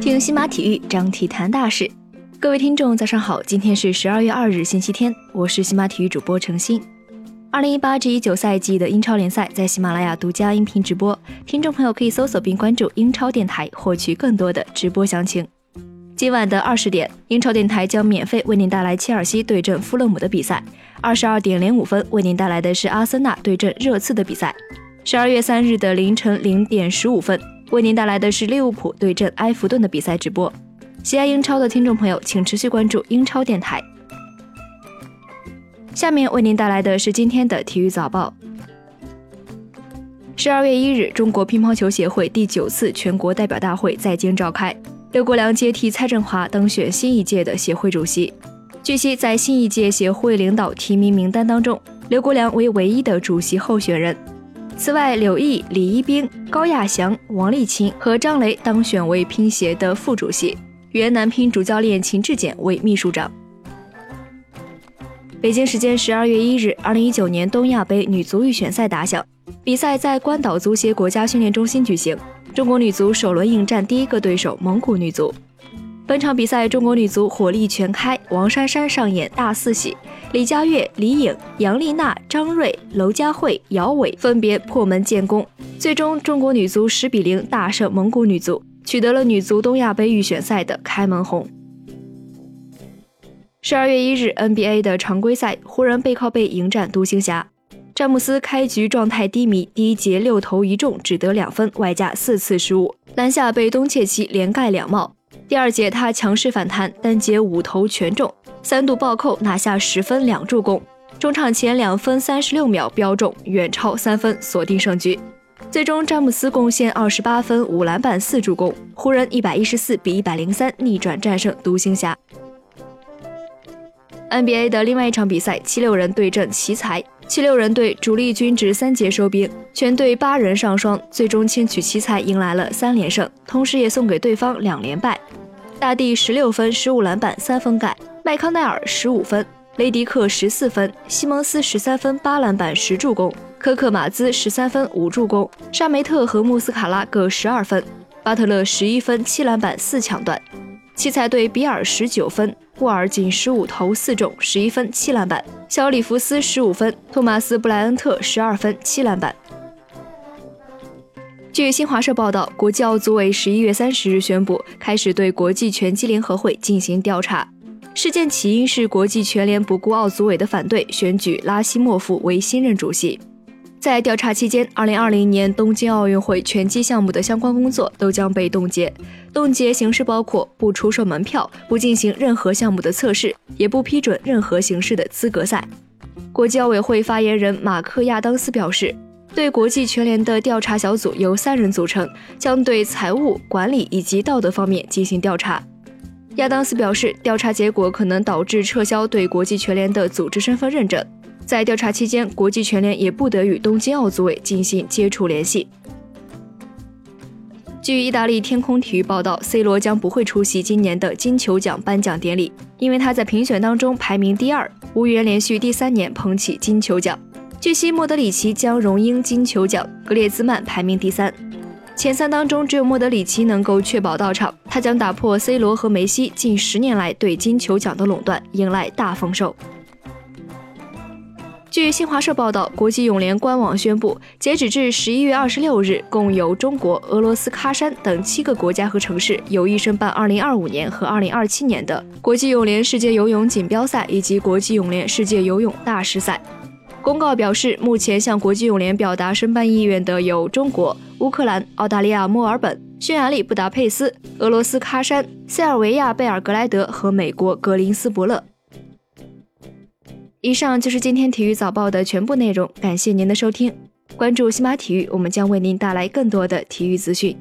听西马体育，张体谈大事。各位听众，早上好，今天是十二月二日，星期天，我是西马体育主播程鑫。二零一八至一九赛季的英超联赛在喜马拉雅独家音频直播，听众朋友可以搜索并关注英超电台，获取更多的直播详情。今晚的二十点，英超电台将免费为您带来切尔西对阵富勒姆的比赛。二十二点零五分，为您带来的是阿森纳对阵热刺的比赛。十二月三日的凌晨零点十五分，为您带来的是利物浦对阵埃弗顿的比赛直播。喜爱英超的听众朋友，请持续关注英超电台。下面为您带来的是今天的体育早报。十二月一日，中国乒乓球协会第九次全国代表大会在京召开，刘国梁接替蔡振华当选新一届的协会主席。据悉，在新一届协会领导提名名单当中，刘国梁为唯一的主席候选人。此外，柳毅、李一冰、高亚翔、王励勤和张雷当选为乒协的副主席，原男乒主教练秦志戬为秘书长。北京时间十二月一日，二零一九年东亚杯女足预选赛打响，比赛在关岛足协国家训练中心举行。中国女足首轮应战第一个对手蒙古女足。本场比赛，中国女足火力全开，王珊珊上演大四喜，李佳悦、李颖、杨丽娜、张睿、娄佳慧、姚伟分别破门建功，最终中国女足十比零大胜蒙古女足，取得了女足东亚杯预选赛的开门红。十二月一日，NBA 的常规赛，湖人背靠背迎战独行侠。詹姆斯开局状态低迷，第一节六投一中，只得两分，外加四次失误，篮下被东契奇连盖两帽。第二节他强势反弹，单节五投全中，三度暴扣，拿下十分两助攻。中场前两分三十六秒标中，远超三分，锁定胜局。最终，詹姆斯贡献二十八分、五篮板、四助攻，湖人一百一十四比一百零三逆转战胜独行侠。NBA 的另外一场比赛，七六人对阵奇才。七六人队主力均值三节收兵，全队八人上双，最终轻取奇才，迎来了三连胜，同时也送给对方两连败。大帝十六分、十五篮板、三分盖；麦康奈尔十五分，雷迪克十四分，西蒙斯十三分、八篮板、十助攻；科克马兹十三分、五助攻；沙梅特和穆斯卡拉各十二分；巴特勒十一分、七篮板、四抢断。奇才队比尔十九分，沃尔仅十五投四中，十一分七篮板；小里弗斯十五分，托马斯布莱恩特十二分七篮板。据新华社报道，国际奥组委十一月三十日宣布，开始对国际拳击联合会进行调查。事件起因是国际拳联不顾奥组委的反对，选举拉希莫夫为新任主席。在调查期间，二零二零年东京奥运会拳击项目的相关工作都将被冻结。冻结形式包括不出售门票、不进行任何项目的测试，也不批准任何形式的资格赛。国际奥委会发言人马克亚当斯表示，对国际拳联的调查小组由三人组成，将对财务管理以及道德方面进行调查。亚当斯表示，调查结果可能导致撤销对国际拳联的组织身份认证。在调查期间，国际拳联也不得与东京奥组委进行接触联系。据意大利天空体育报道，C 罗将不会出席今年的金球奖颁奖典礼，因为他在评选当中排名第二，无缘连续第三年捧起金球奖。据悉，莫德里奇将荣膺金球奖，格列兹曼排名第三。前三当中，只有莫德里奇能够确保到场，他将打破 C 罗和梅西近十年来对金球奖的垄断，迎来大丰收。据新华社报道，国际泳联官网宣布，截止至十一月二十六日，共有中国、俄罗斯、喀山等七个国家和城市有意申办二零二五年和二零二七年的国际泳联世界游泳锦标赛以及国际泳联世界游泳大师赛。公告表示，目前向国际泳联表达申办意愿的有中国、乌克兰、澳大利亚墨尔本、匈牙利布达佩斯、俄罗斯喀山、塞尔维亚贝尔格莱德和美国格林斯伯勒。以上就是今天体育早报的全部内容，感谢您的收听。关注西马体育，我们将为您带来更多的体育资讯。